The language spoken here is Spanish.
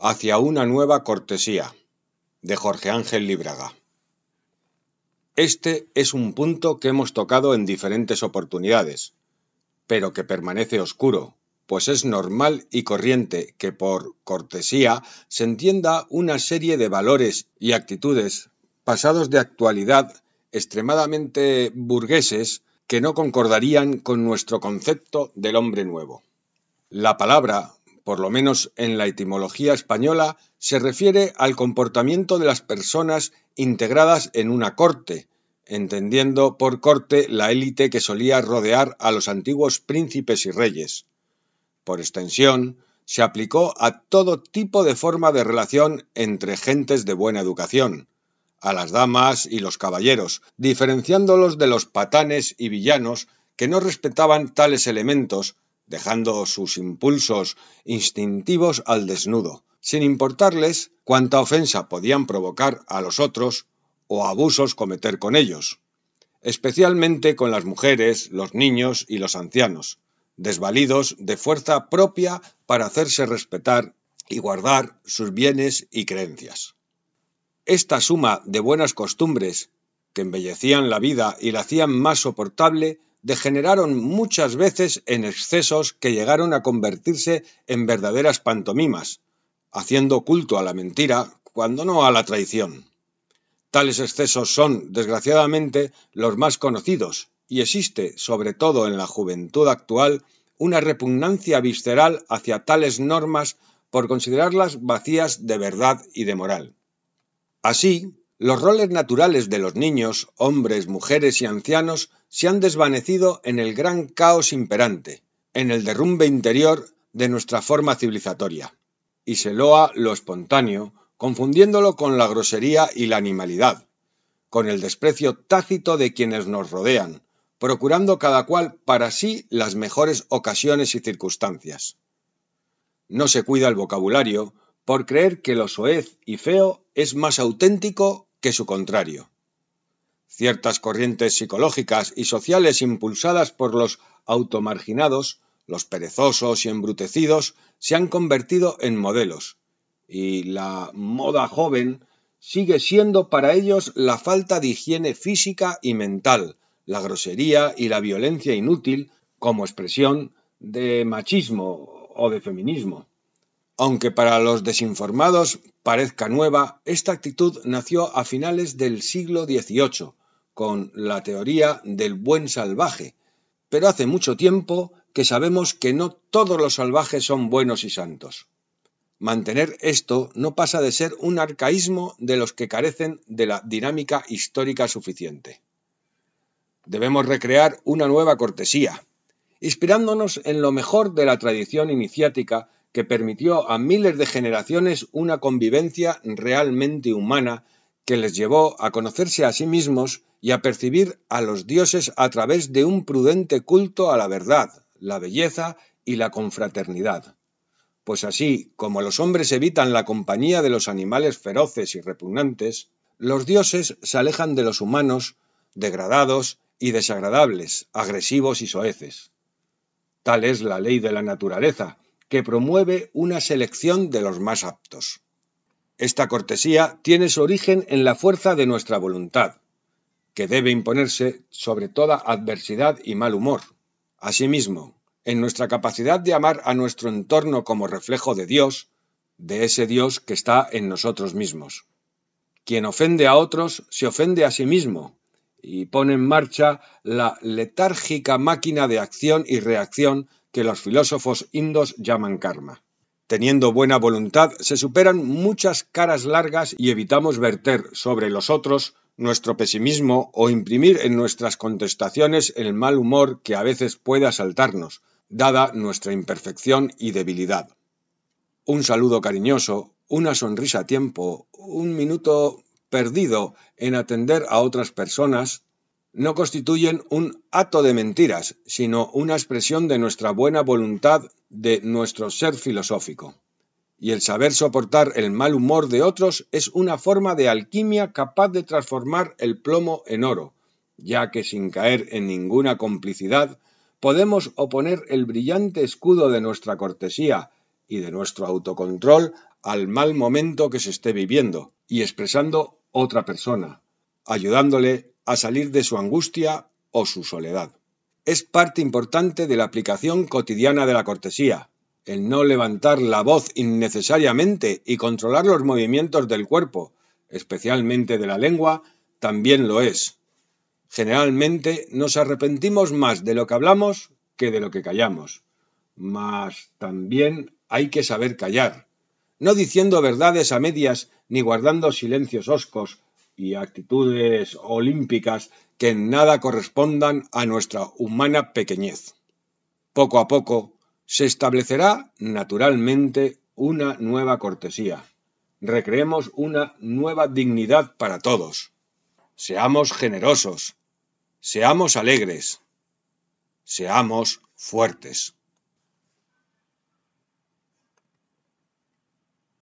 hacia una nueva cortesía de Jorge Ángel Libraga. Este es un punto que hemos tocado en diferentes oportunidades, pero que permanece oscuro, pues es normal y corriente que por cortesía se entienda una serie de valores y actitudes pasados de actualidad extremadamente burgueses que no concordarían con nuestro concepto del hombre nuevo. La palabra, por lo menos en la etimología española, se refiere al comportamiento de las personas integradas en una corte, entendiendo por corte la élite que solía rodear a los antiguos príncipes y reyes. Por extensión, se aplicó a todo tipo de forma de relación entre gentes de buena educación, a las damas y los caballeros, diferenciándolos de los patanes y villanos que no respetaban tales elementos, dejando sus impulsos instintivos al desnudo, sin importarles cuánta ofensa podían provocar a los otros o abusos cometer con ellos, especialmente con las mujeres, los niños y los ancianos, desvalidos de fuerza propia para hacerse respetar y guardar sus bienes y creencias. Esta suma de buenas costumbres, que embellecían la vida y la hacían más soportable, degeneraron muchas veces en excesos que llegaron a convertirse en verdaderas pantomimas, haciendo culto a la mentira cuando no a la traición. Tales excesos son, desgraciadamente, los más conocidos, y existe, sobre todo en la juventud actual, una repugnancia visceral hacia tales normas por considerarlas vacías de verdad y de moral. Así, los roles naturales de los niños, hombres, mujeres y ancianos se han desvanecido en el gran caos imperante, en el derrumbe interior de nuestra forma civilizatoria, y se loa lo espontáneo, confundiéndolo con la grosería y la animalidad, con el desprecio tácito de quienes nos rodean, procurando cada cual para sí las mejores ocasiones y circunstancias. No se cuida el vocabulario, por creer que lo soez y feo es más auténtico que su contrario. Ciertas corrientes psicológicas y sociales impulsadas por los automarginados, los perezosos y embrutecidos, se han convertido en modelos, y la moda joven sigue siendo para ellos la falta de higiene física y mental, la grosería y la violencia inútil como expresión de machismo o de feminismo. Aunque para los desinformados parezca nueva, esta actitud nació a finales del siglo XVIII, con la teoría del buen salvaje, pero hace mucho tiempo que sabemos que no todos los salvajes son buenos y santos. Mantener esto no pasa de ser un arcaísmo de los que carecen de la dinámica histórica suficiente. Debemos recrear una nueva cortesía, inspirándonos en lo mejor de la tradición iniciática que permitió a miles de generaciones una convivencia realmente humana que les llevó a conocerse a sí mismos y a percibir a los dioses a través de un prudente culto a la verdad, la belleza y la confraternidad. Pues así como los hombres evitan la compañía de los animales feroces y repugnantes, los dioses se alejan de los humanos degradados y desagradables, agresivos y soeces. Tal es la ley de la naturaleza, que promueve una selección de los más aptos. Esta cortesía tiene su origen en la fuerza de nuestra voluntad, que debe imponerse sobre toda adversidad y mal humor. Asimismo, en nuestra capacidad de amar a nuestro entorno como reflejo de Dios, de ese Dios que está en nosotros mismos. Quien ofende a otros se ofende a sí mismo y pone en marcha la letárgica máquina de acción y reacción que los filósofos indos llaman karma. Teniendo buena voluntad, se superan muchas caras largas y evitamos verter sobre los otros nuestro pesimismo o imprimir en nuestras contestaciones el mal humor que a veces puede asaltarnos, dada nuestra imperfección y debilidad. Un saludo cariñoso, una sonrisa a tiempo, un minuto perdido en atender a otras personas, no constituyen un acto de mentiras, sino una expresión de nuestra buena voluntad, de nuestro ser filosófico. Y el saber soportar el mal humor de otros es una forma de alquimia capaz de transformar el plomo en oro, ya que sin caer en ninguna complicidad, podemos oponer el brillante escudo de nuestra cortesía y de nuestro autocontrol al mal momento que se esté viviendo y expresando otra persona, ayudándole a salir de su angustia o su soledad. Es parte importante de la aplicación cotidiana de la cortesía, el no levantar la voz innecesariamente y controlar los movimientos del cuerpo, especialmente de la lengua, también lo es. Generalmente nos arrepentimos más de lo que hablamos que de lo que callamos. Mas también hay que saber callar, no diciendo verdades a medias ni guardando silencios hoscos y actitudes olímpicas que en nada correspondan a nuestra humana pequeñez. Poco a poco se establecerá naturalmente una nueva cortesía. Recreemos una nueva dignidad para todos. Seamos generosos. Seamos alegres. Seamos fuertes.